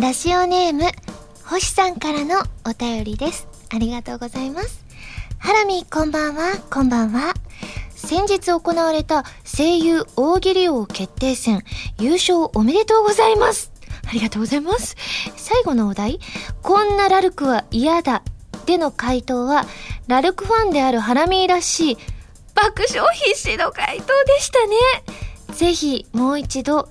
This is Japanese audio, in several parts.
ラジオネーム、星さんからのお便りです。ありがとうございます。ハラミ、こんばんは、こんばんは。先日行われた声優大喜利王決定戦、優勝おめでとうございます。ありがとうございます。最後のお題、こんなラルクは嫌だ。での回答は、ラルクファンであるハラミーらしい、爆笑必至の回答でしたね。ぜひ、もう一度、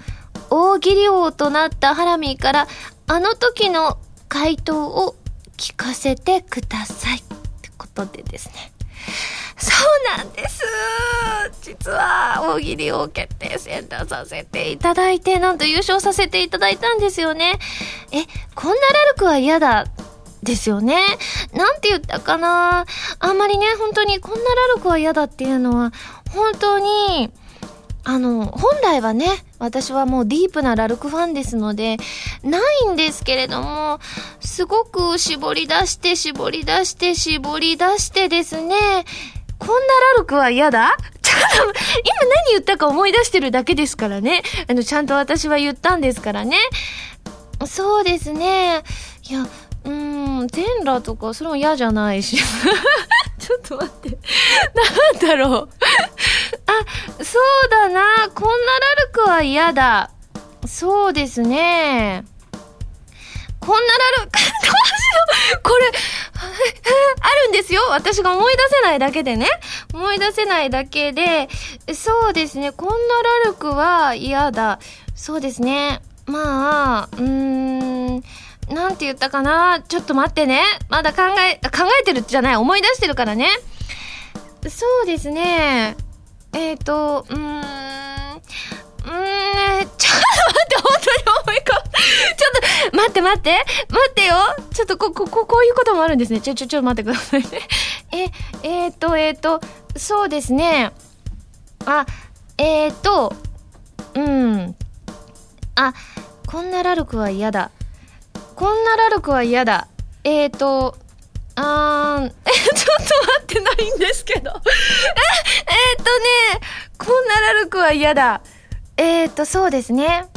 大喜利王となったハラミーから、あの時の回答を聞かせてください。ってことでですね。そうなんです。実は、大喜利王決定戦出させていただいて、なんと優勝させていただいたんですよね。え、こんなラルクは嫌だ。ですよね。なんて言ったかなあんまりね、本当にこんなラルクは嫌だっていうのは、本当に、あの、本来はね、私はもうディープなラルクファンですので、ないんですけれども、すごく絞り出して、絞り出して、絞り出してですね、こんなラルクは嫌だ？ちょっと、今何言ったか思い出してるだけですからね。あの、ちゃんと私は言ったんですからね。そうですね。いや、うーん、全裸とか、それも嫌じゃないし。ちょっと待って。なんだろう。そうだな。こんなラルクは嫌だ。そうですね。こんなラルク、どうしよう。これ、あるんですよ。私が思い出せないだけでね。思い出せないだけで、そうですね。こんなラルクは嫌だ。そうですね。まあ、うーん。なんて言ったかなちょっと待ってね。まだ考え、考えてるじゃない。思い出してるからね。そうですね。えっ、ー、と、うーん。うーん、ちょ っと待って、本当に思い浮か。ちょっと、待って待って、待ってよ。ちょっとこ、こ、こ、こういうこともあるんですね。ちょ、ちょ、ちょ、待ってくださいね。え、えっ、ー、と、えっ、ー、と、そうですね。あ、えっ、と、うん。あ、こんなラルクは嫌だ。こんなラルクは嫌だ。えーと、あー、え、ちょっと待ってないんですけど。え、えーとね、こんなラルクは嫌だ。えーと、そうですね。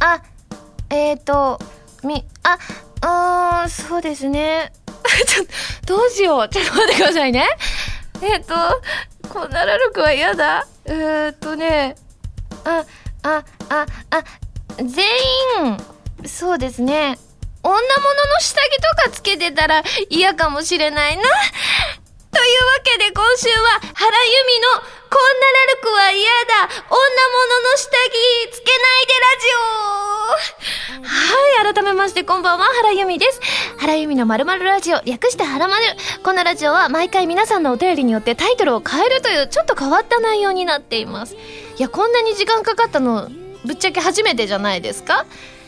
あ、えーと、み、あ、うーん、そうですね。ちょっと、どうしよう。ちょっと待ってくださいね。えーと、こんなラルクは嫌だ。えーとね、あ、あ、あ、あ、全員、そうですね。女物の下着とかつけてたら嫌かもしれないな。というわけで今週は原由美のこんなラルクは嫌だ女物の下着つけないでラジオはい、改めましてこんばんは原由美です。原由美のまるまるラジオ略して原まる。このラジオは毎回皆さんのお便りによってタイトルを変えるというちょっと変わった内容になっています。いや、こんなに時間かかったのぶっちゃけ初めてじゃないですか？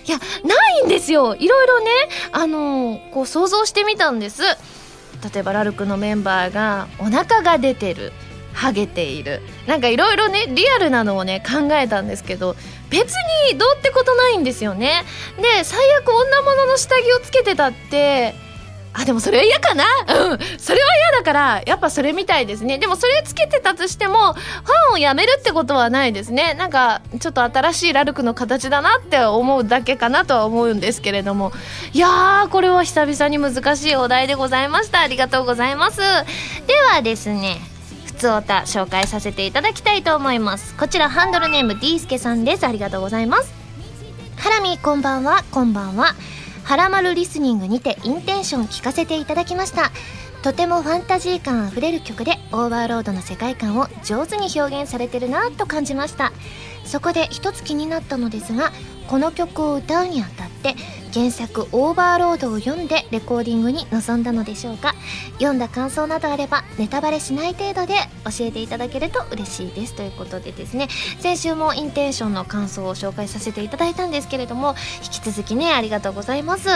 いや、ないんですよいろいろね、あのー、こう想像してみたんです。例えば、ラルクのメンバーがお腹が出てる。ハゲているなんかいろいろねリアルなのをね考えたんですけど別にどうってことないんですよねで最悪女物の下着をつけてたってあ、でもそれは嫌かな？うん。それは嫌だから、やっぱそれみたいですね。でもそれつけてたとしても、ファンをやめるってことはないですね。なんか、ちょっと新しいラルクの形だなって思うだけかなとは思うんですけれども。いやー、これは久々に難しいお題でございました。ありがとうございます。ではですね、ふつおた紹介させていただきたいと思います。こちらハンドルネーム D スケさんです。ありがとうございます。ハラミこんばんは、こんばんは。はらまるリスニングにてインテンション聞かせていただきました。とてもファンタジー感あふれる曲でオーバーロードの世界観を上手に表現されてるなと感じました。そこで一つ気になったのですがこの曲を歌うにあたって原作「オーバーロード」を読んでレコーディングに臨んだのでしょうか？読んだ感想などあればネタバレしない程度で教えていただけると嬉しいです。ということでですね先週もインテンションの感想を紹介させていただいたんですけれども引き続きねありがとうございます。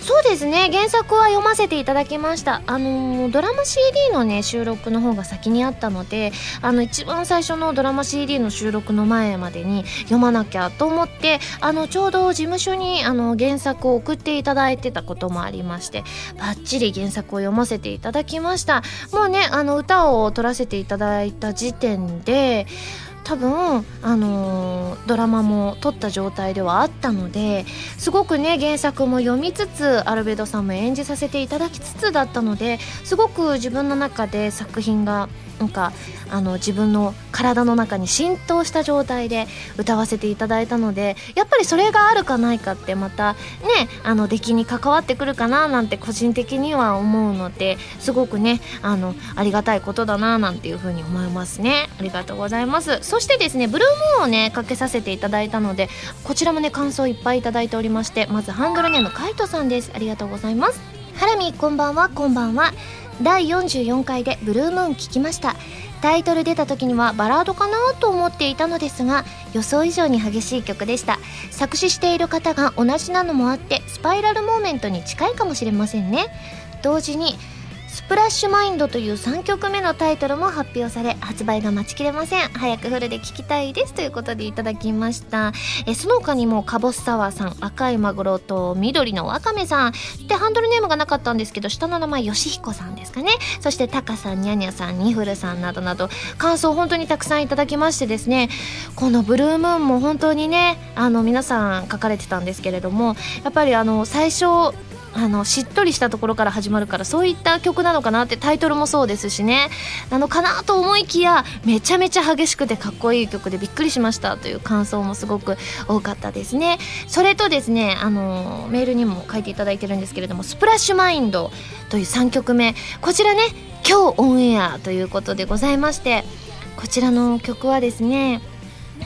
そうですね原作は読ませていただきました。あのー、ドラマ CD のね収録の方が先にあったのであの一番最初のドラマ CD の収録の前までに読まなきゃと思ってあのちょうど事務所にあの原作を送っていただいてたこともありましてバッチリ原作を読ませていただきました。もうねあの歌を取らせていただいた時点で多分、あのー、ドラマも撮った状態ではあったのですごくね原作も読みつつアルベドさんも演じさせていただきつつだったのですごく自分の中で作品がなんかあの自分の体の中に浸透した状態で歌わせていただいたのでやっぱりそれがあるかないかってまたねあの出来に関わってくるかななんて個人的には思うのですごくねあのありがたいことだななんていうふうに思いますね。ありがとうございます。そしてですねブルームーンをねかけさせていただいたのでこちらもね感想いっぱいいただいておりましてまずハンドルネームカイトさんです。ありがとうございます。ハラミこんばんはこんばんは。第44回でブルームーン聞きました。タイトル出た時にはバラードかなと思っていたのですが予想以上に激しい曲でした。作詞している方が同じなのもあってスパイラルモーメントに近いかもしれませんね。同時にプラッシュマインドという3曲目のタイトルも発表され発売が待ちきれません。早くフルで聴きたいです。ということでいただきました。えその他にもカボスサワーさん赤いマグロと緑のワカメさん。でハンドルネームがなかったんですけど下の名前よしひこさんですかね。そしてタカさんニャニャさんニフルさんなどなど感想本当にたくさんいただきましてですね。このブルームーンも本当にねあの皆さん書かれてたんですけれどもやっぱりあの最初あのしっとりしたところから始まるからそういった曲なのかなってタイトルもそうですしね。なのかなと思いきやめちゃめちゃ激しくてかっこいい曲でびっくりしましたという感想もすごく多かったですね。それとですねあのメールにも書いていただいてるんですけれども「スプラッシュマインド」という3曲目。こちらね今日オンエアということでございましてこちらの曲はですね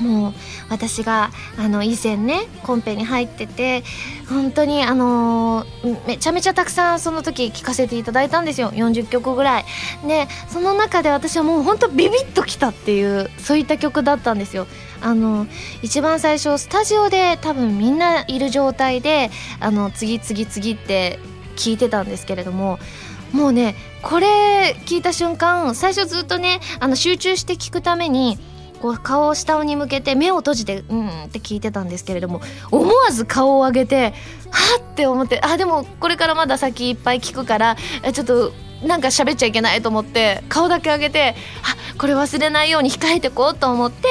もう私があの以前ねコンペに入ってて本当にあのー、めちゃめちゃたくさんその時聴かせていただいたんですよ。40曲ぐらい。でその中で私はもう本当ビビッときたっていうそういった曲だったんですよ。あの一番最初スタジオで多分みんないる状態であの次々次って聞いてたんですけれどももうねこれ聞いた瞬間最初ずっとねあの集中して聞くためにこう顔を下に向けて目を閉じてうんって聞いてたんですけれども思わず顔を上げてはっって思ってあでもこれからまだ先いっぱい聞くからちょっとなんか喋っちゃいけないと思って顔だけ上げてあこれ忘れないように控えてこうと思って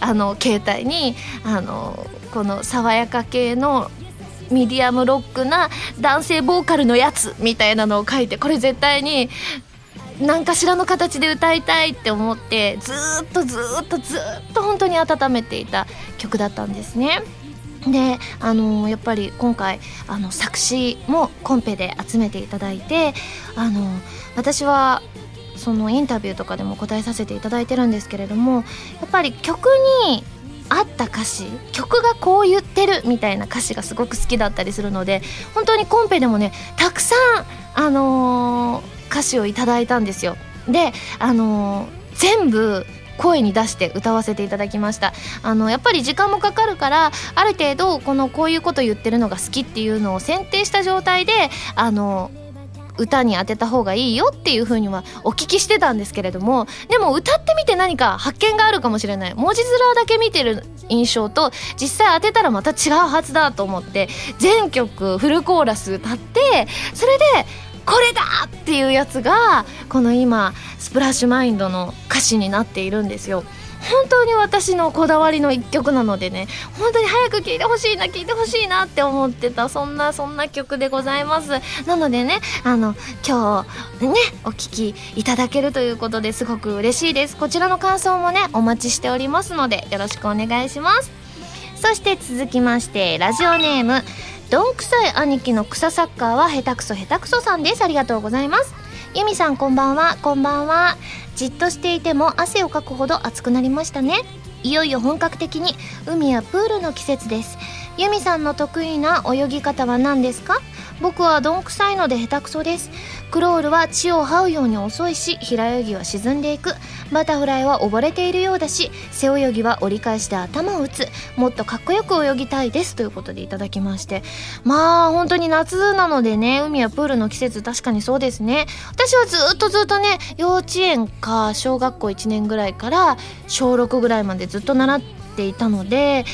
あの携帯にあのこの爽やか系のミディアムロックな男性ボーカルのやつみたいなのを書いてこれ絶対に何かしらの形で歌いたいって思ってずっとずっとずっと本当に温めていた曲だったんですね。であのやっぱり今回あの作詞もコンペで集めていただいてあの私はそのインタビューとかでも答えさせていただいてるんですけれどもやっぱり曲に合った歌詞曲がこう言ってるみたいな歌詞がすごく好きだったりするので本当にコンペでもねたくさんあのー歌詞をいただいたんですよ。であの全部声に出して歌わせていただきました。あのやっぱり時間もかかるからある程度このこういうこと言ってるのが好きっていうのを選定した状態であの歌に当てた方がいいよっていう風にはお聞きしてたんですけれどもでも歌ってみて何か発見があるかもしれない。文字面だけ見てる印象と実際当てたらまた違うはずだと思って全曲フルコーラス歌ってそれでこれだっていうやつがこの今スプラッシュマインドの歌詞になっているんですよ。本当に私のこだわりの一曲なのでね本当に早く聴いてほしいな聴いてほしいなって思ってたそんなそんな曲でございます。なのでねあの今日ねお聴きいただけるということですごく嬉しいです。こちらの感想もねお待ちしておりますのでよろしくお願いします。そして続きましてラジオネームどんくさい兄貴の草サッカーは下手くそ下手くそさんです。ありがとうございます。ゆみさんこんばんは。こんばんは。じっとしていても汗をかくほど暑くなりましたね。いよいよ本格的に海やプールの季節です。ユミさんの得意な泳ぎ方は何ですか？僕はどんくさいので下手くそです。クロールは地を這うように遅いし平泳ぎは沈んでいく。バタフライは溺れているようだし背泳ぎは折り返して頭を打つ。もっとかっこよく泳ぎたいです。ということでいただきまして。まあ本当に夏なのでね海やプールの季節確かにそうですね。私はずっとずっとね幼稚園か小学校1年ぐらいから小6ぐらいまでずっと習っていたので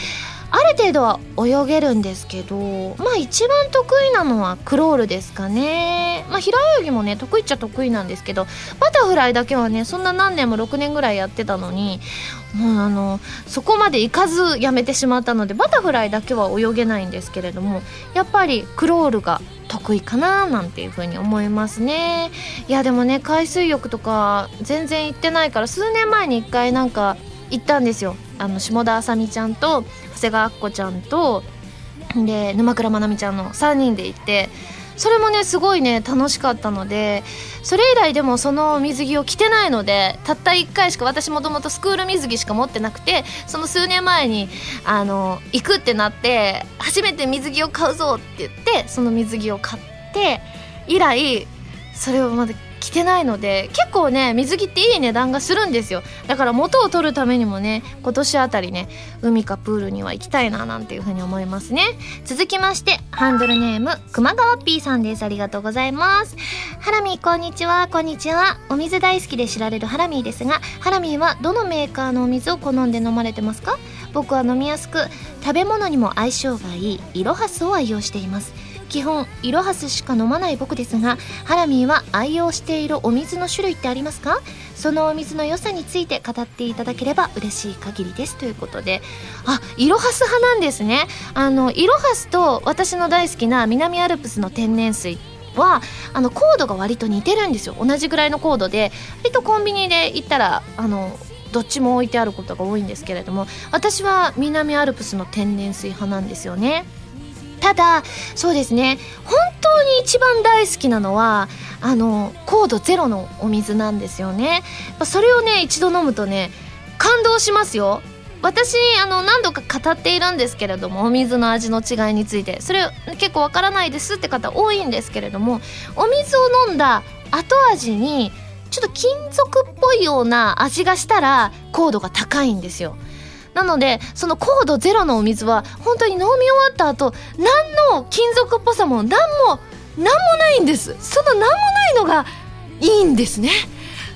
ある程度は泳げるんですけどまあ一番得意なのはクロールですかね。まあ平泳ぎもね得意っちゃ得意なんですけどバタフライだけはねそんな何年も6年ぐらいやってたのにもうあのそこまで行かずやめてしまったのでバタフライだけは泳げないんですけれどもやっぱりクロールが得意かななんていう風に思いますね。いやでもね海水浴とか全然行ってないから数年前に1回なんか行ったんですよ。あの下田あさみちゃんと長谷川あっこちゃんとで沼倉まなみちゃんの3人で行ってそれもねすごいね楽しかったのでそれ以来でもその水着を着てないのでたった1回しか私もともとスクール水着しか持ってなくてその数年前にあの行くってなって初めて水着を買うぞって言ってその水着を買って以来それをまだ着てないので結構ね水着っていい値段がするんですよ。だから元を取るためにもね今年あたりね海かプールには行きたいななんていうふうに思いますね。続きましてハンドルネーム熊川 P さんです。ありがとうございます。ハラミーこんにちは。こんにちは。お水大好きで知られるハラミーですがハラミーはどのメーカーのお水を好んで飲まれてますか？僕は飲みやすく食べ物にも相性がいいイロハスを愛用しています。基本イロハスしか飲まない僕ですがハラミーは愛用しているお水の種類ってありますか？そのお水の良さについて語っていただければ嬉しい限りです。ということであイロハス派なんですね。あのイロハスと私の大好きな南アルプスの天然水はあのコードが割と似てるんですよ。同じぐらいのコードで割とコンビニで行ったらあのどっちも置いてあることが多いんですけれども私は南アルプスの天然水派なんですよね。ただそうですね。本当に一番大好きなのはあの高度ゼロのお水なんですよね。それをね一度飲むとね感動しますよ。私あの何度か語っているんですけれどもお水の味の違いについて。それ結構わからないですって方多いんですけれどもお水を飲んだ後味にちょっと金属っぽいような味がしたら高度が高いんですよ。なのでその高度ゼロのお水は本当に飲み終わった後何の金属っぽさも何も何もないんです。その何もないのがいいんですね。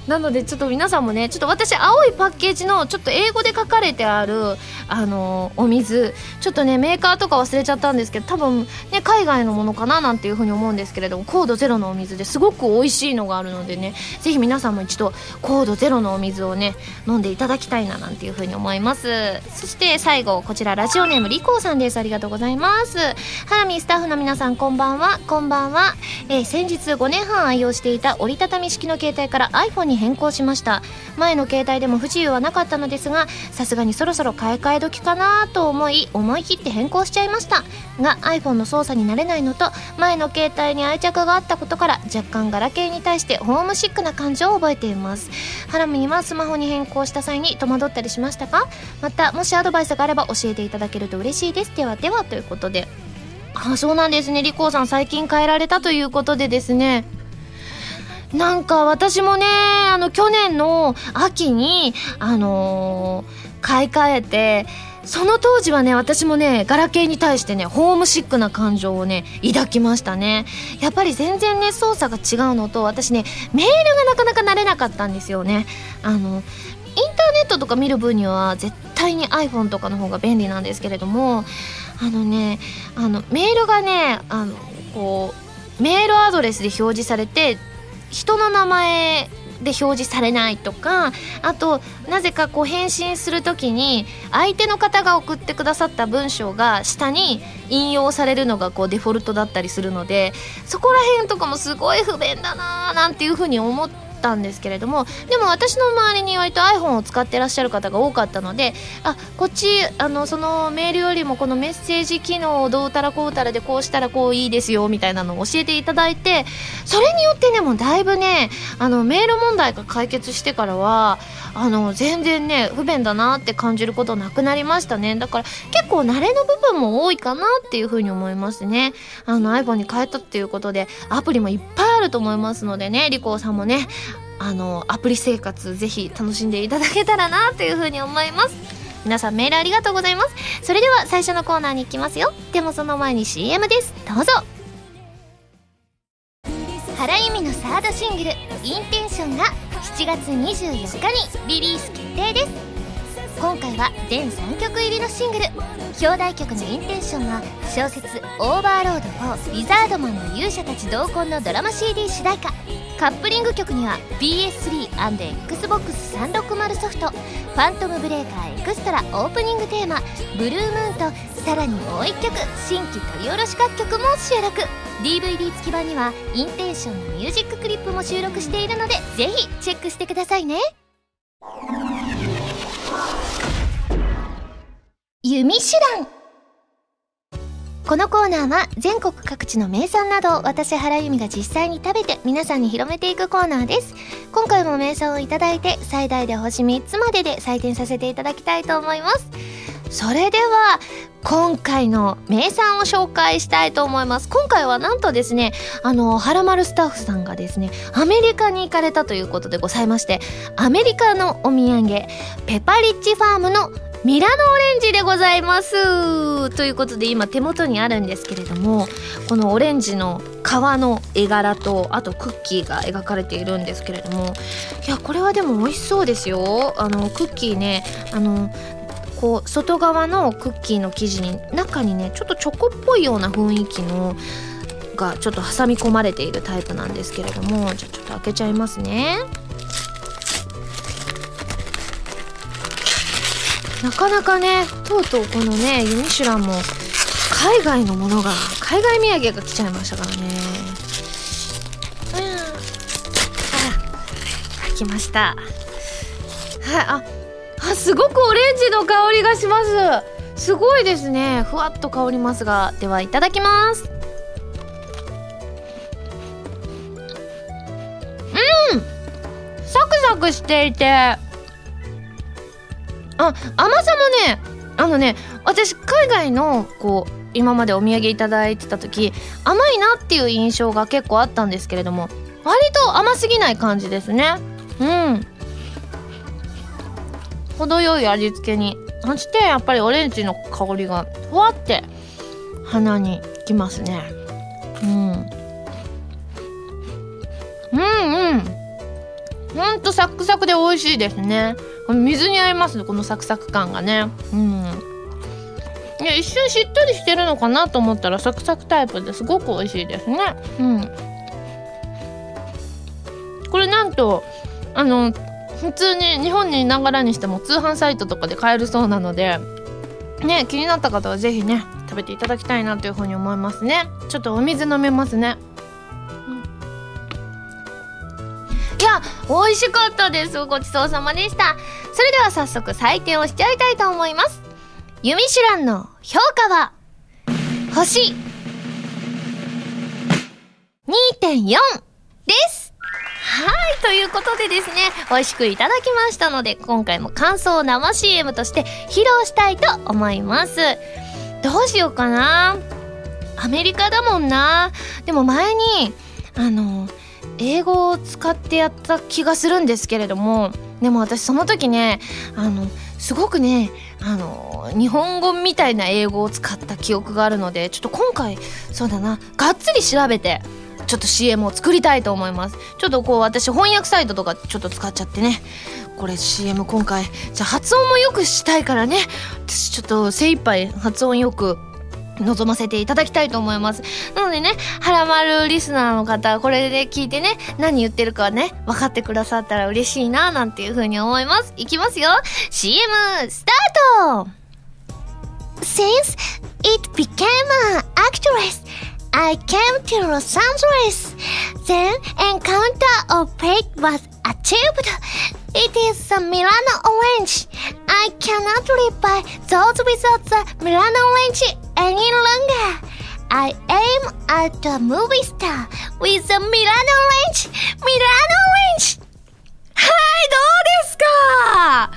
なのでちょっと皆さんもねちょっと私青いパッケージのちょっと英語で書かれてあるあのお水ちょっとねメーカーとか忘れちゃったんですけど多分ね海外のものかななんていうふうに思うんですけれども高度ゼロのお水ですごく美味しいのがあるのでねぜひ皆さんも一度高度ゼロのお水をね飲んでいただきたいななんていうふうに思います。そして最後こちらラジオネームリコーさんです。ありがとうございます。ハラミスタッフの皆さんこんばんは。こんばんは、えー、先日5年半愛用していた折りたたみ式の携帯から iPhone に変更しました。前の携帯でも不自由はなかったのですがさすがにそろそろ買い替え時かなと思い思い切って変更しちゃいました。が iPhone の操作になれないのと前の携帯に愛着があったことから若干ガラケーに対してホームシックな感情を覚えています。ハラミにはスマホに変更した際に戸惑ったりしましたか？またもしアドバイスがあれば教えていただけると嬉しいです。ではではということで。あそうなんですね。リコーさん最近変えられたということでですね。なんか私もね、あの去年の秋に、あのー、買い替えて、その当時はね、私もね、ガラケーに対してね、ホームシックな感情をね、抱きましたね。やっぱり全然ね、操作が違うのと、私ね、メールがなかなか慣れなかったんですよね。あの、インターネットとか見る分には絶対に iPhone とかの方が便利なんですけれども、あのね、あの、メールがね、あの、こう、メールアドレスで表示されて人の名前で表示されないとかあとなぜかこう返信する時に相手の方が送ってくださった文章が下に引用されるのがこうデフォルトだったりするのでそこら辺とかもすごい不便だなーなんていうふうに思って。ったんですけれどもでも私の周りに割と iPhone を使ってらっしゃる方が多かったのであこっちあのそのメールよりもこのメッセージ機能をどうたらこうたらでこうしたらこういいですよみたいなのを教えていただいてそれによってねもうだいぶねあのメール問題が解決してからはあの全然ね不便だなって感じることなくなりましたね。だから結構慣れの部分も多いかなっていうふうに思いますね。あの iPhone に変えたっていうことでアプリもいっぱいあると思いますのでねリコーさんもねあのアプリ生活ぜひ楽しんでいただけたらなというふうに思います。皆さんメールありがとうございます。それでは最初のコーナーに行きますよ。でもその前に CM です。どうぞ。原由実のサードシングル「インテンション」が7月24日にリリース決定です。今回は全3曲入りのシングル。表題曲のインテンションは小説「オーバーロード4リザードマンの勇者たち同梱」のドラマ CD 主題歌。カップリング曲には PS3&Xbox360 ソフト「ファントムブレーカーエクストラ」オープニングテーマ「ブルームーン」とさらにもう1曲新規取り下ろし楽曲も収録。DVD 付き版にはインテンションのミュージッククリップも収録しているのでぜひチェックしてくださいね。弓手段このコーナーは全国各地の名産などを私原由美が実際に食べて皆さんに広めていくコーナーです。今回も名産をいただいて最大で星3つまでで採点させていただきたいと思います。それでは今回の名産を紹介したいと思います。今回はなんとですねあのはらまるスタッフさんがですねアメリカに行かれたということでございましてアメリカのお土産ペパリッチファームのミラノオレンジでございます。ということで今手元にあるんですけれどもこのオレンジの皮の絵柄とあとクッキーが描かれているんですけれどもいやこれはでも美味しそうですよ。あのクッキーねあのこう外側のクッキーの生地に中にねちょっとチョコっぽいような雰囲気のがちょっと挟み込まれているタイプなんですけれどもじゃあちょっと開けちゃいますね。なかなかねとうとうこのねユニシュランも海外のものが海外土産が来ちゃいましたからね。うん。あ来ました。はいああすごくオレンジの香りがします。すごいですね。ふわっと香りますがではいただきます。うん。サクサクしていて。あ甘さもねあのね私海外のこう今までお土産いただいてた時甘いなっていう印象が結構あったんですけれども割と甘すぎない感じですね。うん。程よい味付けに。そしてやっぱりオレンジの香りがふわって鼻にきますね。うん。うんうん。ほんとサクサクで美味しいですね。水に合いますこのサクサク感がね。うん。いや一瞬しっとりしてるのかなと思ったらサクサクタイプですごく美味しいですね。うん。これなんとあの普通に日本にいながらにしても通販サイトとかで買えるそうなのでね気になった方は是非ね食べていただきたいなというふうに思いますね。ちょっとお水飲めますね。いや美味しかったです。ごちそうさまでした。それでは早速採点をしちゃいたいと思います。ユミシュランの評価は星。2.4です。はいということでですね美味しくいただきましたので今回も感想を生 CM として披露したいと思います。どうしようかな。アメリカだもんな。でも前にあの英語を使ってやった気がするんですけれどもでも私その時ねあのすごくねあの日本語みたいな英語を使った記憶があるのでちょっと今回そうだながっつり調べてちょっと CM を作りたいと思います。ちょっとこう私翻訳サイトとかちょっと使っちゃってね。これ CM 今回じゃあ発音もよくしたいからね。私ちょっと精一杯発音よく望ませていただきたいと思います。なのでね、はらまるリスナーの方、これで聞いてね、何言ってるかね、分かってくださったら嬉しいな、なんていう風に思います。いきますよ !CM スタート Since it became an actress, I came to Los Angeles. Then encounter of fate was achieved. It is a Milano orange. I cannot live by those without the Milano orange any longer. I aim at a movie star with a Milano orange. Milano orange! はい、どうですか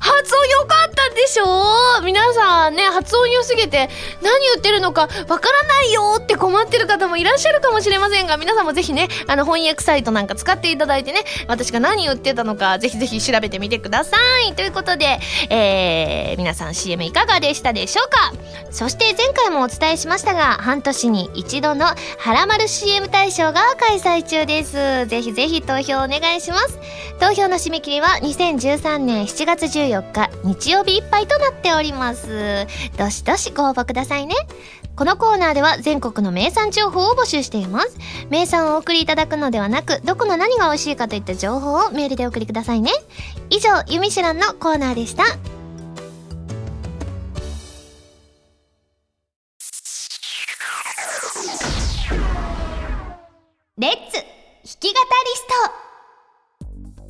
発音良かったでしょ？皆さんね、発音良すぎて何言ってるのかわからないよって困ってる方もいらっしゃるかもしれませんが、皆さんもぜひね、あの翻訳サイトなんか使っていただいてね、私が何言ってたのかぜひぜひ調べてみてください。ということで、えー、皆さん CM いかがでしたでしょうか？そして前回もお伝えしましたが、半年に一度のはらまる CM 大賞が開催中です。ぜひぜひ投票お願いします。投票の締め切りは2013年7月14日日曜日いっぱいとなっております。どしどしご応募くださいね。このコーナーでは全国の名産情報を募集しています。名産をお送りいただくのではなくどこの何が美味しいかといった情報をメールでお送りくださいね。以上「ゆみしらん」のコーナーでした。レッツ弾き語りスト。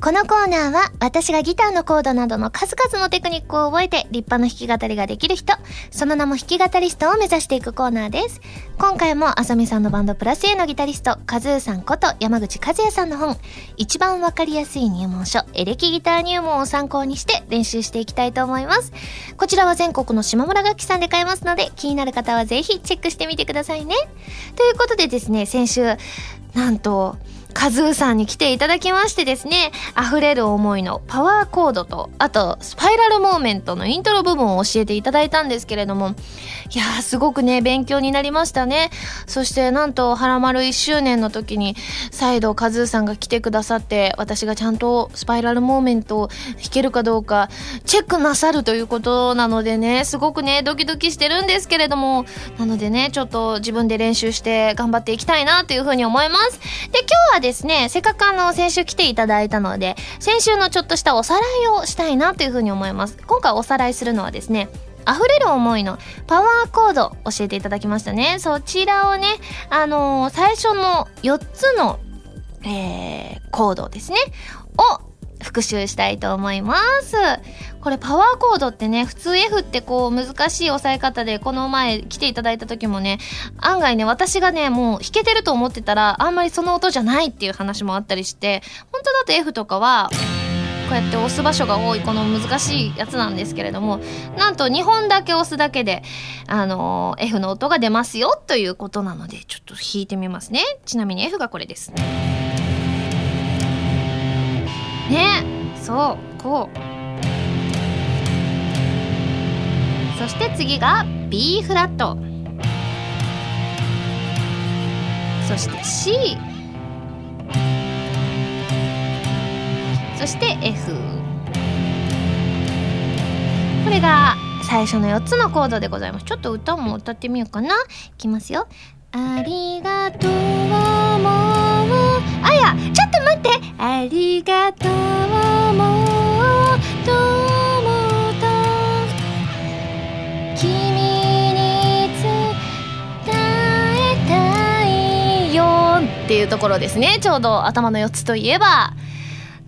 このコーナーは私がギターのコードなどの数々のテクニックを覚えて立派な弾き語りができる人、その名も弾き語りストを目指していくコーナーです。今回もあさみさんのバンドプラス A のギタリスト、カズーさんこと山口和也さんの本、一番わかりやすい入門書、エレキギター入門を参考にして練習していきたいと思います。こちらは全国の島村楽器さんで買えますので、気になる方はぜひチェックしてみてくださいね。ということでですね、先週、なんと、カズーさんに来ていただきましてですね、溢れる思いのパワーコードと、あと、スパイラルモーメントのイントロ部分を教えていただいたんですけれども、いやー、すごくね、勉強になりましたね。そして、なんと、はらまる1周年の時に、再度カズーさんが来てくださって、私がちゃんとスパイラルモーメントを弾けるかどうか、チェックなさるということなのでね、すごくね、ドキドキしてるんですけれども、なのでね、ちょっと自分で練習して頑張っていきたいなというふうに思います。で、今日はですね、せっかくあの、先週来ていただいたので、先週のちょっとしたおさらいをしたいなというふうに思います。今回おさらいするのはですね、溢れる思いのパワーコード教えていただきましたね。そちらをね、あのー、最初の4つの、えー、コードですね、を復習したいと思います。これパワーコードってね、普通 F ってこう難しい押さえ方で、この前来ていただいた時もね、案外ね、私がね、もう弾けてると思ってたら、あんまりその音じゃないっていう話もあったりして、本当だと F とかは、こうやって押す場所が多いこの難しいやつなんですけれどもなんと2本だけ押すだけで、あのー、F の音が出ますよということなのでちょっと弾いてみますねちなみに F がこれですね。そうこう。そして次が B フラット。そして C そして F これが最初の4つのコードでございます。ちょっと歌も歌ってみようかな。いきますよ。ありがとうもあところですねちょうど頭の4つといえば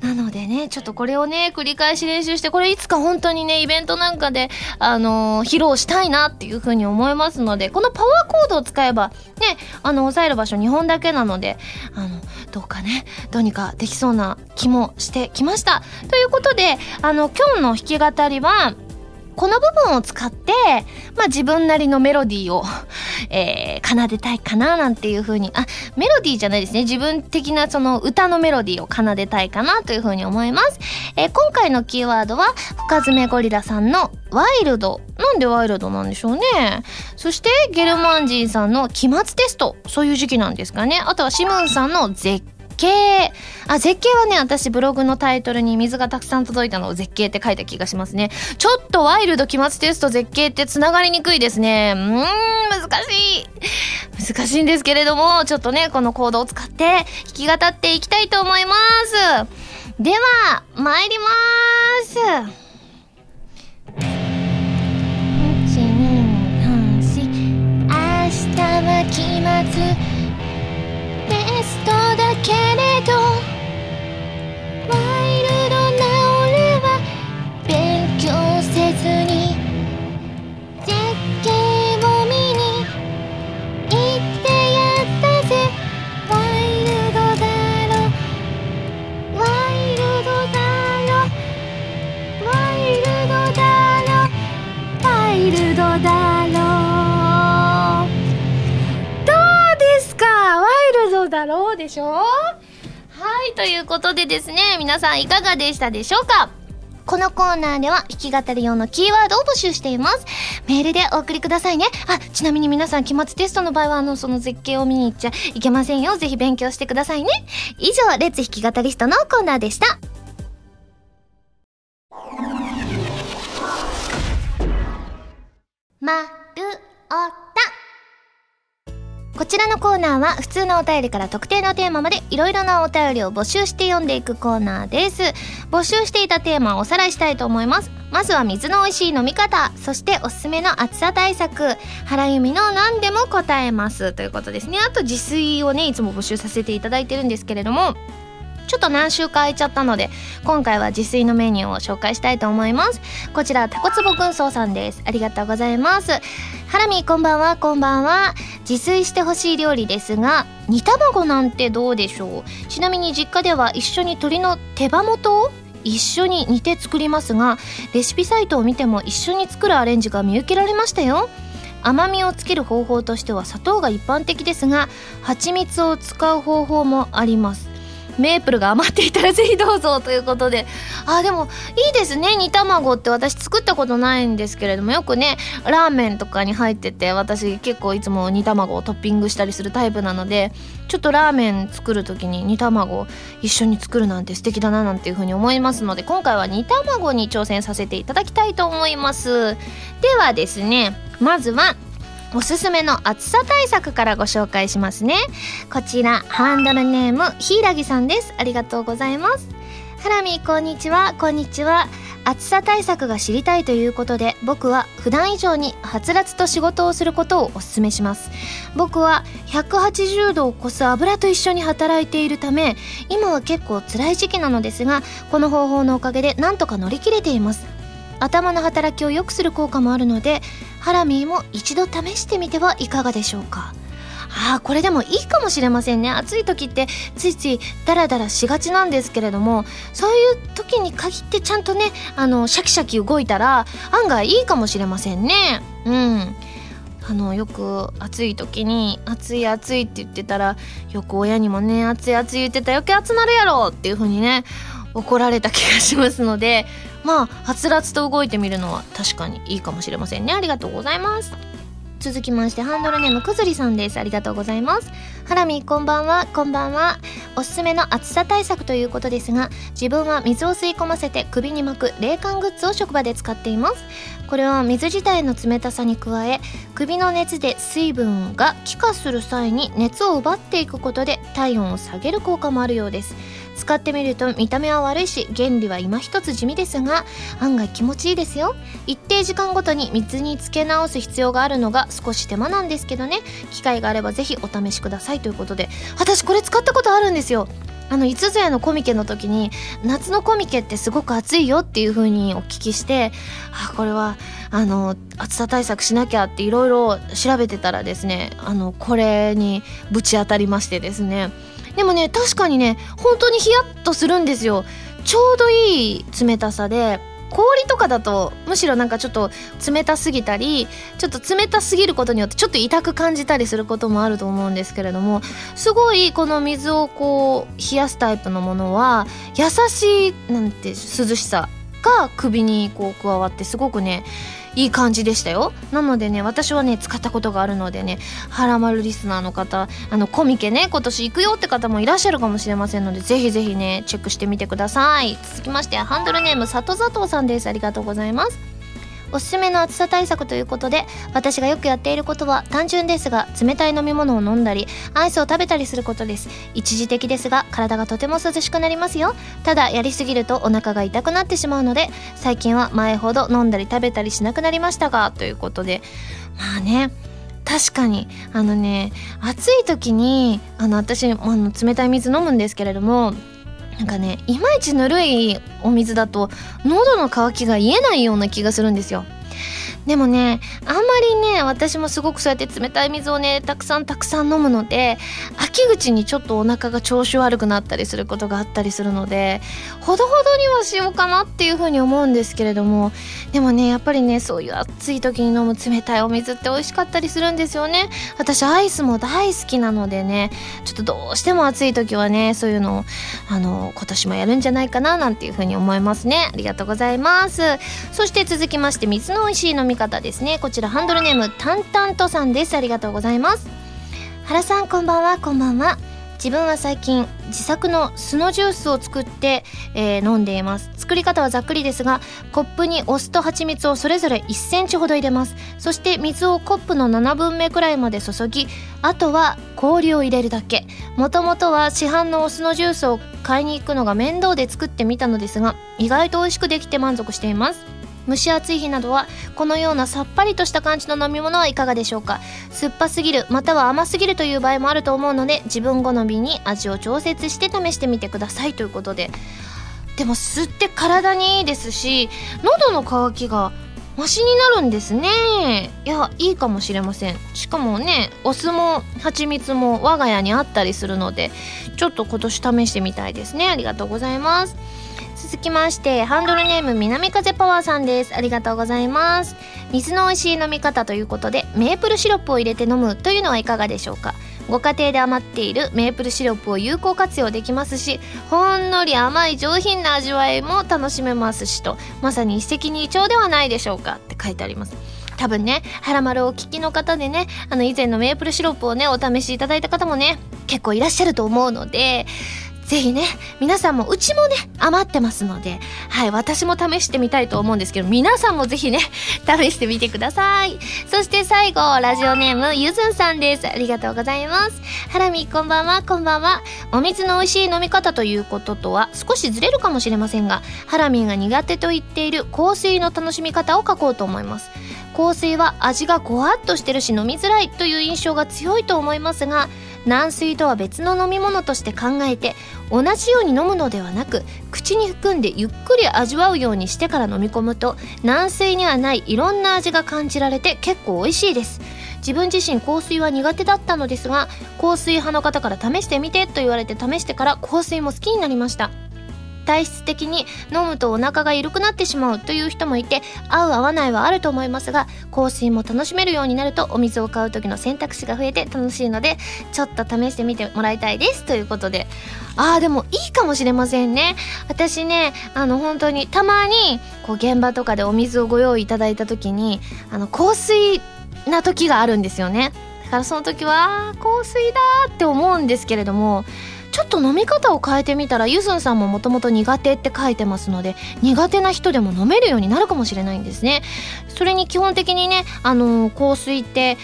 なのでね、ちょっとこれをね、繰り返し練習して、これいつか本当にね、イベントなんかで、あのー、披露したいなっていうふうに思いますので、このパワーコードを使えば、ね、あの、押さえる場所2本だけなので、あの、どうかね、どうにかできそうな気もしてきました。ということで、あの、今日の弾き語りは、この部分を使って、まあ自分なりのメロディーを えー、奏でたいかななんていう風に、あ、メロディーじゃないですね。自分的なその歌のメロディーを奏でたいかなという風に思います。えー、今回のキーワードは、深爪ゴリラさんのワイルド。なんでワイルドなんでしょうね。そして、ゲルマンジンさんの期末テスト。そういう時期なんですかね。あとはシムンさんの絶景。あ、絶景はね、私ブログのタイトルに水がたくさん届いたのを絶景って書いた気がしますね。ちょっとワイルド期末テスト絶景って繋がりにくいですね。うん、難しい。難しいんですけれども、ちょっとね、このコードを使って弾き語っていきたいと思います。では、参ります。1、2、3、4明日は期末けれどワイルドな俺は勉強せずに絶景を見に行ってやったぜ。ワイルドだろ。ワイルドだろ。ワイルドだろ。ワイルドだろ。どうですか？ワイルドだろうでしょ？はということでですね、皆さんいかがでしたでしょうか？このコーナーでは弾き語り用のキーワードを募集しています。メールでお送りくださいね。あ、ちなみに皆さん期末テストの場合はあの、その絶景を見に行っちゃいけませんよ。ぜひ勉強してくださいね。以上、レッツ弾き語りストのコーナーでした。まるおこちらのコーナーは普通のお便りから特定のテーマまでいろいろなお便りを募集して読んでいくコーナーです。募集していたテーマをおさらいしたいと思います。まずは水の美味しい飲み方そしておすすめの暑さ対策。原由美の何でも答えます。ということですね。あと自炊をねいつも募集させていただいてるんですけれども。ちょっと何週か空いちゃったので今回は自炊のメニューを紹介したいと思います。こちらタコツボ軍曹さんです。ありがとうございます。ハラミこんばんは。こんばんは。自炊してほしい料理ですが煮卵なんてどうでしょう？ちなみに実家では一緒に鶏の手羽元を一緒に煮て作りますがレシピサイトを見ても一緒に作るアレンジが見受けられましたよ。甘みをつける方法としては砂糖が一般的ですが蜂蜜を使う方法もあります。メープルが余っていたらぜひどうぞということで。あでもいいですね。煮卵って私作ったことないんですけれども。よくねラーメンとかに入ってて私結構いつも煮卵をトッピングしたりするタイプなのでちょっとラーメン作る時に煮卵一緒に作るなんて素敵だななんていうふうに思いますので今回は煮卵に挑戦させていただきたいと思います。ではですねまずはおすすめの暑さ対策からご紹介しますね。こちらハンドルネームひいらぎさんです。ありがとうございます。ハラミこんにちは。こんにちは。暑さ対策が知りたいということで僕は普段以上にはつらつと仕事をすることをお勧めします。僕は180度を超す油と一緒に働いているため今は結構辛い時期なのですがこの方法のおかげでなんとか乗り切れています。頭の働きを良くする効果もあるのでハラミーも一度試してみてはいかがでしょうか。ああこれでもいいかもしれませんね。暑い時ってついついダラダラしがちなんですけれどもそういう時に限ってちゃんとねあのシャキシャキ動いたら案外いいかもしれませんね。うん。あのよく暑い時に「暑い暑い」って言ってたらよく親にもね「暑い暑い」言ってたら余計暑なるやろっていう風にね怒られた気がしますのでまあはつらつと動いてみるのは確かにいいかもしれませんね。ありがとうございます。続きましてハンドルネームくずりさんです。ありがとうございます。ハラミこんばんは。こんばんは。おすすめの暑さ対策ということですが自分は水を吸い込ませて首に巻く冷感グッズを職場で使っています。これは水自体の冷たさに加え首の熱で水分が気化する際に熱を奪っていくことで体温を下げる効果もあるようです。使ってみると見た目は悪いし原理は今一つ地味ですが案外気持ちいいですよ。一定時間ごとに水につけ直す必要があるのが少し手間なんですけどね。機会があればぜひお試しくださいということで。私これ使ったことあるんですよ。あの5つ上のコミケの時に夏のコミケってすごく暑いよっていう風にお聞きしてあこれはあの暑さ対策しなきゃっていろいろ調べてたらですねあのこれにぶち当たりましてですね。でもね確かにね本当にヒヤッとするんですよ。ちょうどいい冷たさで氷とかだとむしろなんかちょっと冷たすぎたりちょっと冷たすぎることによってちょっと痛く感じたりすることもあると思うんですけれどもすごいこの水をこう冷やすタイプのものは優しいなんて涼しさが首にこう加わってすごくねいい感じでしたよ。なのでね私はね使ったことがあるのでねはらまるリスナーの方あのコミケね今年行くよって方もいらっしゃるかもしれませんのでぜひぜひねチェックしてみてください。続きましてハンドルネーム里佐藤さんです。ありがとうございます。おすすめの暑さ対策ということで私がよくやっていることは単純ですが冷たい飲み物を飲んだりアイスを食べたりすることです。一時的ですが体がとても涼しくなりますよ。ただやりすぎるとお腹が痛くなってしまうので最近は前ほど飲んだり食べたりしなくなりましたがということで。まあね確かにあのね暑い時にあの私あの冷たい水飲むんですけれどもなんかねいまいちぬるいお水だと喉の渇きが癒えないような気がするんですよ。でもねあんまりね私もすごくそうやって冷たい水をねたくさんたくさん飲むので秋口にちょっとお腹が調子悪くなったりすることがあったりするのでほどほどにはしようかなっていうふうに思うんですけれどもでもねやっぱりねそういう暑い時に飲む冷たいお水って美味しかったりするんですよね。私アイスも大好きなのでねちょっとどうしても暑い時はねそういうのをあの今年もやるんじゃないかななんていうふうに思いますね。ありがとうございます。そして続きまして水の美味しい飲み方ですね。こちらハンドルネームタンタントさんです。ありがとうございます。原さんこんばんは。こんばんは。自分は最近自作の酢のジュースを作って、えー、飲んでいます。作り方はざっくりですがコップにお酢と蜂蜜をそれぞれ1センチほど入れます。そして水をコップの7分目くらいまで注ぎあとは氷を入れるだけ。もともとは市販のお酢のジュースを買いに行くのが面倒で作ってみたのですが意外と美味しくできて満足しています。蒸し暑い日などはこのようなさっぱりとした感じの飲み物はいかがでしょうか？酸っぱすぎるまたは甘すぎるという場合もあると思うので自分好みに味を調節して試してみてくださいということで。でも酢って体にいいですし喉の渇きがマシになるんですね。いやいいかもしれません。しかもねお酢も蜂蜜も我が家にあったりするのでちょっと今年試してみたいですね。ありがとうございます。続きましてハンドルネーム南風パワーさんです。ありがとうございます。水の美味しい飲み方ということでメープルシロップを入れて飲むというのはいかがでしょうか？ご家庭で余っているメープルシロップを有効活用できますしほんのり甘い上品な味わいも楽しめますしとまさに一石二鳥ではないでしょうかって書いてあります。多分ね、はらまるお聞きの方でね、あの以前のメープルシロップをね、お試しいただいた方もね、結構いらっしゃると思うので、ぜひね、皆さんも、うちもね、余ってますので、はい、私も試してみたいと思うんですけど、皆さんもぜひね、試してみてください。そして最後、ラジオネーム、ゆずんさんです。ありがとうございます。ハラミ、こんばんは、こんばんは。お水の美味しい飲み方ということとは、少しずれるかもしれませんが、ハラミが苦手と言っている香水の楽しみ方を書こうと思います。香水は味がごわっとしてるし飲みづらいという印象が強いと思いますが、軟水とは別の飲み物として考えて同じように飲むのではなく口に含んでゆっくり味わうようにしてから飲み込むと軟水にはないいろんな味が感じられて結構美味しいです。自分自身香水は苦手だったのですが香水派の方から試してみてと言われて試してから香水も好きになりました。体質的に飲むとお腹が緩くなってしまうという人もいて合う合わないはあると思いますが香水も楽しめるようになるとお水を買う時の選択肢が増えて楽しいのでちょっと試してみてもらいたいですということで。ああでもいいかもしれませんね。私ねあの本当にたまにこう現場とかでお水をご用意いただいた時にあの香水な時があるんですよね。だからその時は香水だって思うんですけれどもちょっと飲み方を変えてみたらゆずんさんももともと苦手って書いてますので苦手な人でも飲めるようになるかもしれないんですね。それに基本的にねあの香水って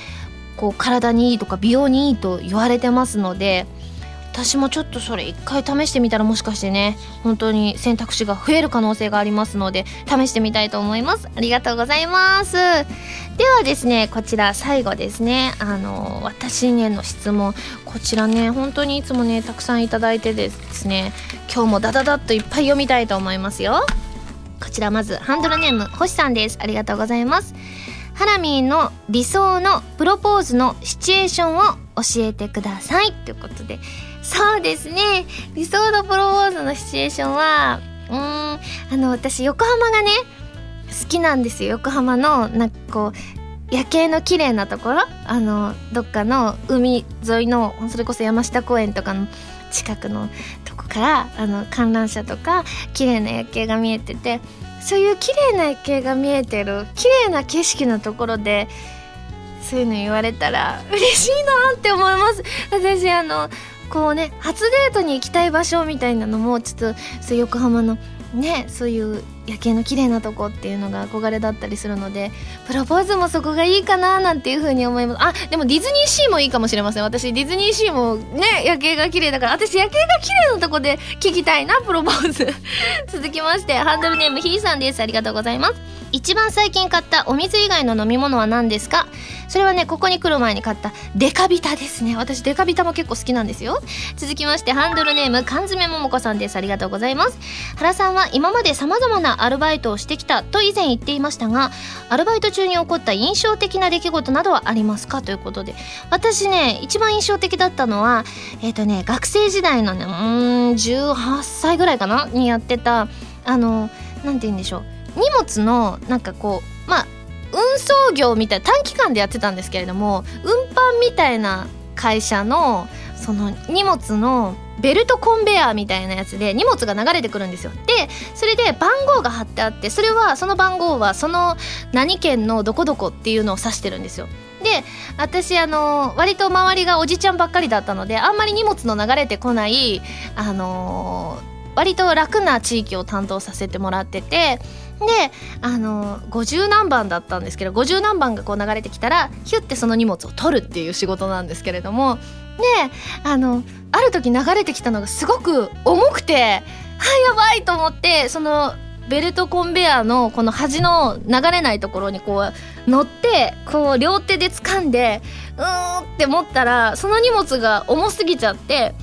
こう体にいいとか美容にいいと言われてますので私もちょっとそれ一回試してみたらもしかしてね本当に選択肢が増える可能性がありますので試してみたいと思います。ありがとうございます。ではですねこちら最後ですね。あの私への質問。こちらね本当にいつもねたくさんいただいてですね今日もダダダッといっぱい読みたいと思いますよ。こちらまずハンドルネーム星さんです。ありがとうございます。ハラミーの理想のプロポーズのシチュエーションを教えてください。ということでそうですね。理想のプロポーズのシチュエーションはうんあの私横浜がね好きなんですよ。横浜のなんかこう夜景の綺麗なところ。あのどっかの海沿いのそれこそ山下公園とかの近くのとこからあの観覧車とか綺麗な夜景が見えててそういう綺麗な夜景が見えてる綺麗な景色のところでそういうの言われたら嬉しいなって思います。私あのこうね初デートに行きたい場所みたいなのもちょっとそう横浜のねそういう夜景の綺麗なとこっていうのが憧れだったりするのでプロポーズもそこがいいかななんていうふうに思います。あでもディズニーシーもいいかもしれません。私ディズニーシーもね夜景が綺麗だから私夜景が綺麗なとこで聞きたいなプロポーズ。続きましてハンドルネームひーさんです。ありがとうございます。一番最近買ったお水以外の飲み物は何ですか？それはねここに来る前に買ったデカビタですね。私デカビタも結構好きなんですよ。続きましてハンドルネーム缶詰桃子さんです。ありがとうございます。原さんは今まで様々なアルバイトをしてきたと以前言っていましたがアルバイト中に起こった印象的な出来事などはありますか？ということで。私ね一番印象的だったのはえっ、ー、とね学生時代のねうん18歳ぐらいかな？にやってたあの何て言うんでしょう。荷物のなんかこうまあ運送業みたいな短期間でやってたんですけれども運搬みたいな会社のその荷物のベルトコンベヤーみたいなやつで荷物が流れてくるんですよ。でそれで番号が貼ってあってそれはその番号はその何県のどこどこっていうのを指してるんですよ。でで私あの割と周りがおじちゃんばっかりだったのであんまり荷物の流れてこないあの割と楽な地域を担当させてもらっててであの50何番だったんですけど50何番がこう流れてきたらヒュッてその荷物を取るっていう仕事なんですけれどもであのある時流れてきたのがすごく重くてはいやばいと思ってそのベルトコンベヤーのこの端の流れないところにこう乗ってこう両手で掴んでうーんって思ったらその荷物が重すぎちゃって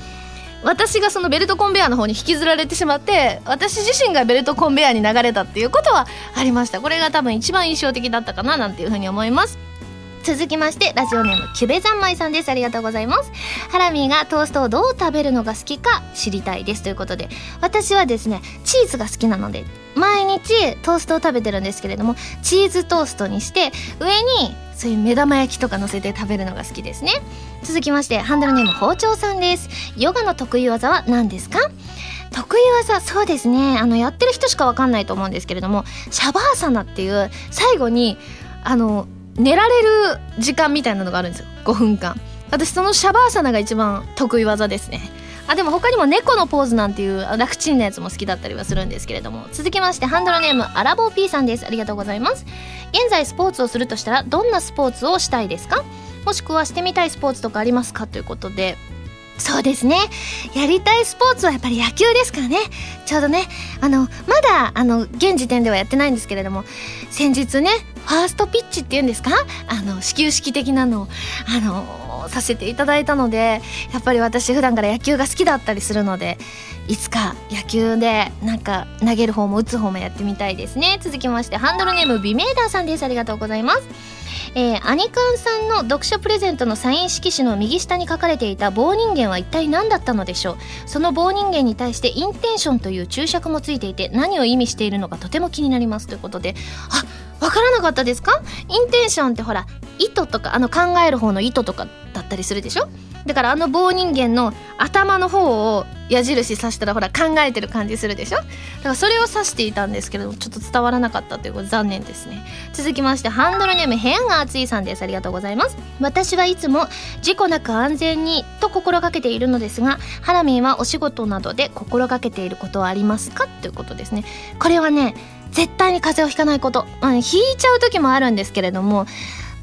私がそのベルトコンベヤーの方に引きずられてしまって私自身がベルトコンベヤーに流れたっていうことはありました。これが多分一番印象的だったかななんていうふうに思います。続きましてラジオネームキュベ三昧さんです。ありがとうございます。ハラミーがトーストをどう食べるのが好きか知りたいですということで。私はですねチーズが好きなので毎日トーストを食べてるんですけれどもチーズトーストにして上にそういう目玉焼きとか乗せて食べるのが好きですね。続きましてハンドルネーム包丁さんです。ヨガの得意技は何ですか？得意技そうですね。あのやってる人しかわかんないと思うんですけれどもシャバーサナっていう最後にあの寝られる時間みたいなのがあるんですよ。5分間。私そのシャバーサナが一番得意技ですね。あでも他にも猫のポーズなんていう楽ちんなやつも好きだったりはするんですけれども。続きましてハンドルネームアラボー P さんです。ありがとうございます。現在スポーツをするとしたらどんなスポーツをしたいですか？もしくはしてみたいスポーツとかありますか？ということで。そうですね。やりたいスポーツはやっぱり野球ですからね。ちょうどね、あの、まだ、あの、現時点ではやってないんですけれども、先日ね、ファーストピッチっていうんですか？あの、始球式的なのを、あの、させていただいたので、やっぱり私普段から野球が好きだったりするので、いつか野球でなんか投げる方も打つ方もやってみたいですね。続きまして、ハンドルネームビメーダーさんです。ありがとうございます。えー、アニカンさんの読書プレゼントのサイン色紙の右下に書かれていた棒人間は一体何だったのでしょう？その棒人間に対してインテンションという注釈もついていて何を意味しているのかとても気になりますということであわからなかったですか？インテンションってほら意図とかあの考える方の意図とかだったりするでしょ？だからあの棒人間の頭の方を矢印さしたらほら考えてる感じするでしょ？だからそれを指していたんですけれどもちょっと伝わらなかったということで残念ですね。続きましてハンドルネーム部屋が熱いさんです。ありがとうございます。私はいつも事故なく安全にと心がけているのですがハラミーはお仕事などで心がけていることはありますか？ということですね。これはね絶対に風邪をひかないこと、うん、ひいちゃう時もあるんですけれども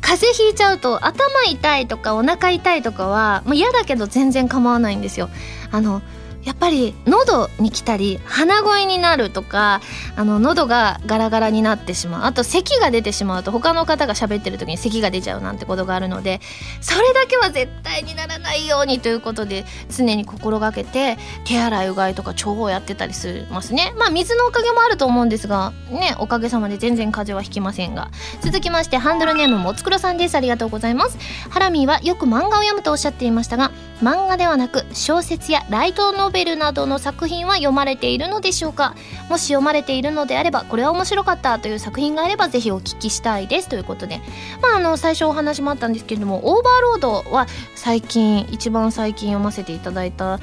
風邪ひいちゃうと頭痛いとかお腹痛いとかはもう嫌だけど全然構わないんですよ。あのやっぱり喉に来たり鼻声になるとかあの喉がガラガラになってしまう。あと咳が出てしまうと他の方が喋ってる時に咳が出ちゃうなんてことがあるのでそれだけは絶対にならないようにということで常に心がけて手洗いうがいとか腸をやってたりしますね。まあ水のおかげもあると思うんですがねおかげさまで全然風邪はひきませんが。続きましてハンドルネームもつくろさんです。ありがとうございます。ハラミーはよく漫画を読むとおっしゃっていましたが漫画ではなく小説やライトノベルなどの作品は読まれているのでしょうか？もし読まれているのであればこれは面白かったという作品があればぜひお聞きしたいです。ということで。まああの最初お話もあったんですけれどもオーバーロードは最近一番最近読ませていただいた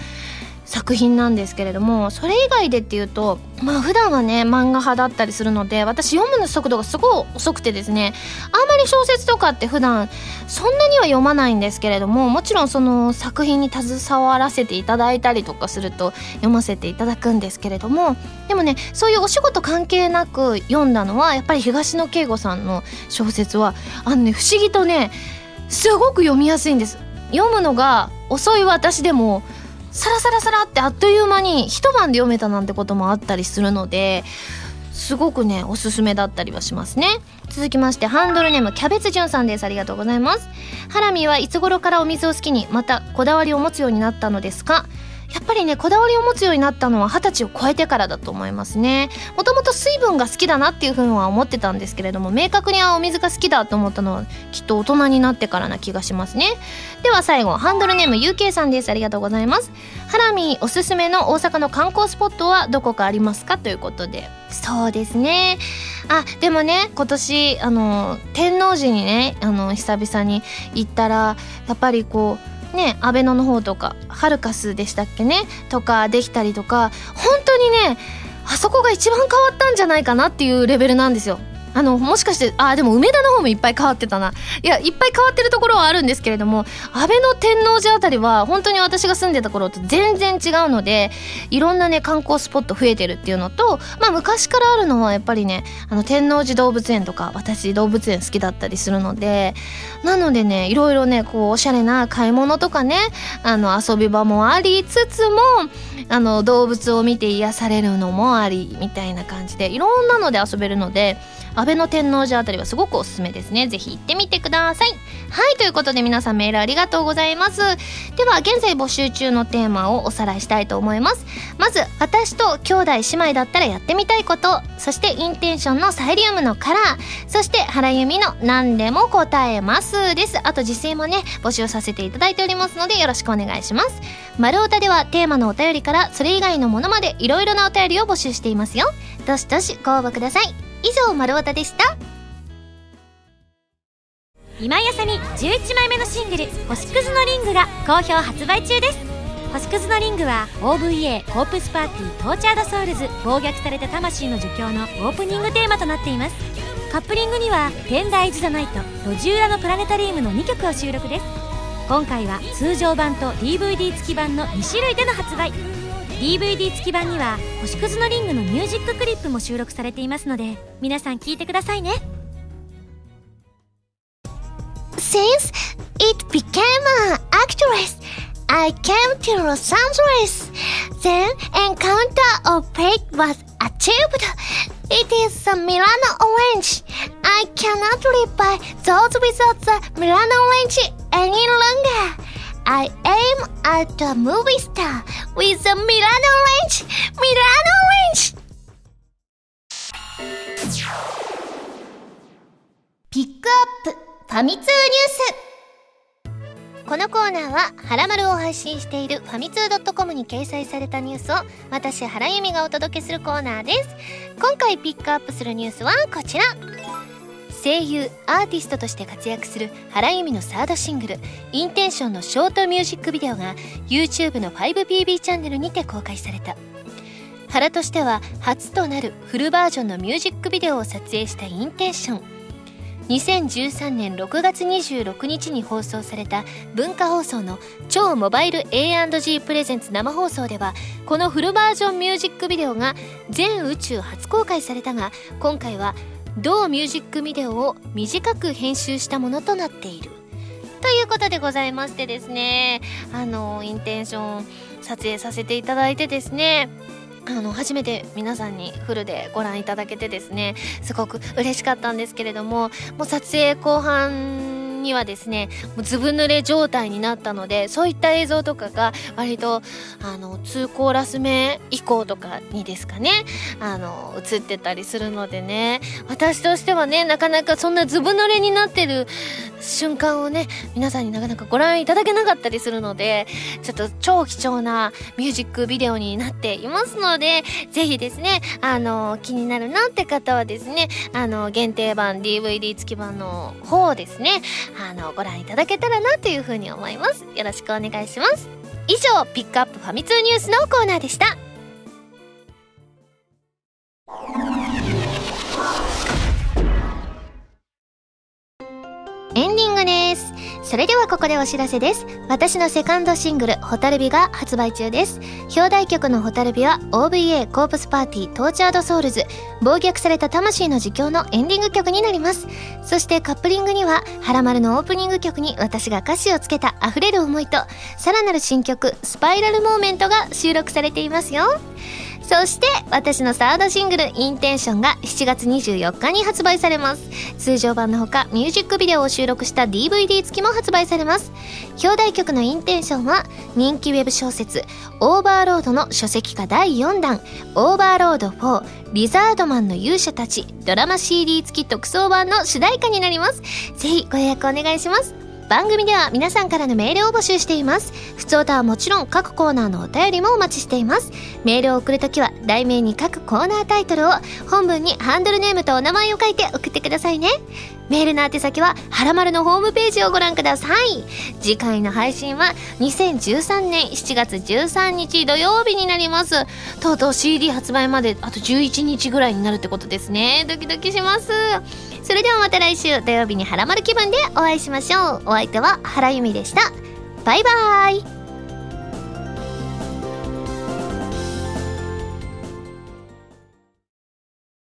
作品なんですけれどもそれ以外でっていうとまあ普段はね漫画派だったりするので私読むの速度がすごい遅くてですねあんまり小説とかって普段そんなには読まないんですけれどももちろんその作品に携わらせていただいたりとかすると読ませていただくんですけれどもでもねそういうお仕事関係なく読んだのはやっぱり東野圭吾さんの小説はあのね不思議とねすごく読みやすいんです。読むのが遅い私でもサラサラサラってあっという間に一晩で読めたなんてこともあったりするのですごくねおすすめだったりはしますね。続きましてハンドルネームキャベツじゅんさんです。ありがとうございます。ハラミはいつ頃からお水を好きにまたこだわりを持つようになったのですか？やっぱりねこだわりを持つようになったのは二十歳を超えてからだと思いますね。もともと水分が好きだなっていうふうには思ってたんですけれども明確にあお水が好きだと思ったのはきっと大人になってからな気がしますね。では最後ハンドルネーム UK さんです。ありがとうございます。ハラミおすすめの大阪の観光スポットはどこかありますか？ということで。そうですね。あでもね今年あの天王寺にねあの久々に行ったらやっぱりこうねアベノの方とかハルカスでしたっけねとかできたりとか本当にねあそこが一番変わったんじゃないかなっていうレベルなんですよ。あのもしかしてあでも梅田の方もいっぱい変わってたな。いやいっぱい変わってるところはあるんですけれども安倍の天王寺あたりは本当に私が住んでた頃と全然違うのでいろんなね観光スポット増えてるっていうのとまあ昔からあるのはやっぱりねあの天王寺動物園とか私動物園好きだったりするのでなのでねいろいろねこうおしゃれな買い物とかねあの遊び場もありつつもあの動物を見て癒されるのもありみたいな感じでいろんなので遊べるので安倍の天王寺あたりはすごくおすすめですね。ぜひ行ってみてください。はいということで皆さんメールありがとうございます。では現在募集中のテーマをおさらいしたいと思います。まず私と兄弟姉妹だったらやってみたいこと。そしてインテンションのサイリウムのカラー。そして原由美の何でも答えますです。あと実践もね募集させていただいておりますのでよろしくお願いします。丸太ではテーマのお便りからそれ以外のものまでいろいろなお便りを募集していますよ。どしどしご応募ください。以上丸太でした。今井あさみ11枚目のシングル「星屑のリング」が好評発売中です。星屑のリングは OVA コープスパーティートーチャードソウルズ暴虐された魂の呪叫のオープニングテーマとなっています。カップリングには「テンダー・イズ・ザ・ナイト」「路地裏のプラネタリウム」の2曲を収録です。今回は通常版と DVD 付き版の2種類での発売。DVD 付き版には「星屑のリング」のミュージッククリップも収録されていますので皆さん聴いてくださいね Since it became an actress, I came to Los Angeles. Then encounter of fate was achieved. It is the Milano orange. I cannot live by those without the Milano orange any longer. I am at a movie star with the Milano orange. Milano orange. ピックアップファミ通ニュースこのコーナーは「はらまる」を配信しているファミツー .com に掲載されたニュースを私原由美がお届けするコーナーです今回ピックアップするニュースはこちら声優アーティストとして活躍する原由美のサードシングル「インテンション」のショートミュージックビデオが YouTube の 5PB チャンネルにて公開された。原としては初となるフルバージョンのミュージックビデオを撮影したインテンション。2013年6月26日に放送された文化放送の超モバイル A&G プレゼンツ生放送ではこのフルバージョンミュージックビデオが全宇宙初公開されたが今回は同ミュージックビデオを短く編集したものとなっている。ということでございましてですねあのインテンション撮影させていただいてですねあの初めて皆さんにフルでご覧いただけてですねすごく嬉しかったんですけれどももう撮影後半にはですねもうずぶ濡れ状態になったのでそういった映像とかが割とあの2コーラス目以降とかにですかねあの映ってたりするのでね私としてはねなかなかそんなずぶ濡れになってる瞬間をね皆さんになかなかご覧いただけなかったりするのでちょっと超貴重なミュージックビデオになっていますのでぜひですねあの気になるなって方はですねあの限定版 DVD 付き版の方をですねあのご覧いただけたらなというふうに思います。よろしくお願いします。以上ピックアップファミ通ニュースのコーナーでした。エンディングです。それではここでお知らせです。私のセカンドシングル、ホタルビが発売中です。表題曲のホタルビは OVA コープスパーティートーチャードソウルズ、暴虐された魂の呪叫のエンディング曲になります。そしてカップリングには、ハラマルのオープニング曲に私が歌詞をつけた溢れる思いと、さらなる新曲、スパイラルモーメントが収録されていますよ。そして私のサードシングル「インテンション」が7月24日に発売されます。通常版のほかミュージックビデオを収録した DVD 付きも発売されます。表題曲の「インテンション」は人気ウェブ小説「オーバーロード」の書籍化第4弾「オーバーロード4リザードマンの勇者たち」ドラマ CD 付き特装版の主題歌になります。ぜひご予約お願いします。番組では皆さんからのメールを募集しています。普通歌はもちろん各コーナーのお便りもお待ちしています。メールを送るときは題名に各コーナータイトルを本文にハンドルネームとお名前を書いて送ってくださいね。メールの宛先は、はらまるのホームページをご覧ください。次回の配信は、2013年7月13日土曜日になります。とうとう CD 発売まであと11日ぐらいになるってことですね。ドキドキします。それではまた来週土曜日にはらまる気分でお会いしましょう。お相手は原由美でした。バイバーイ。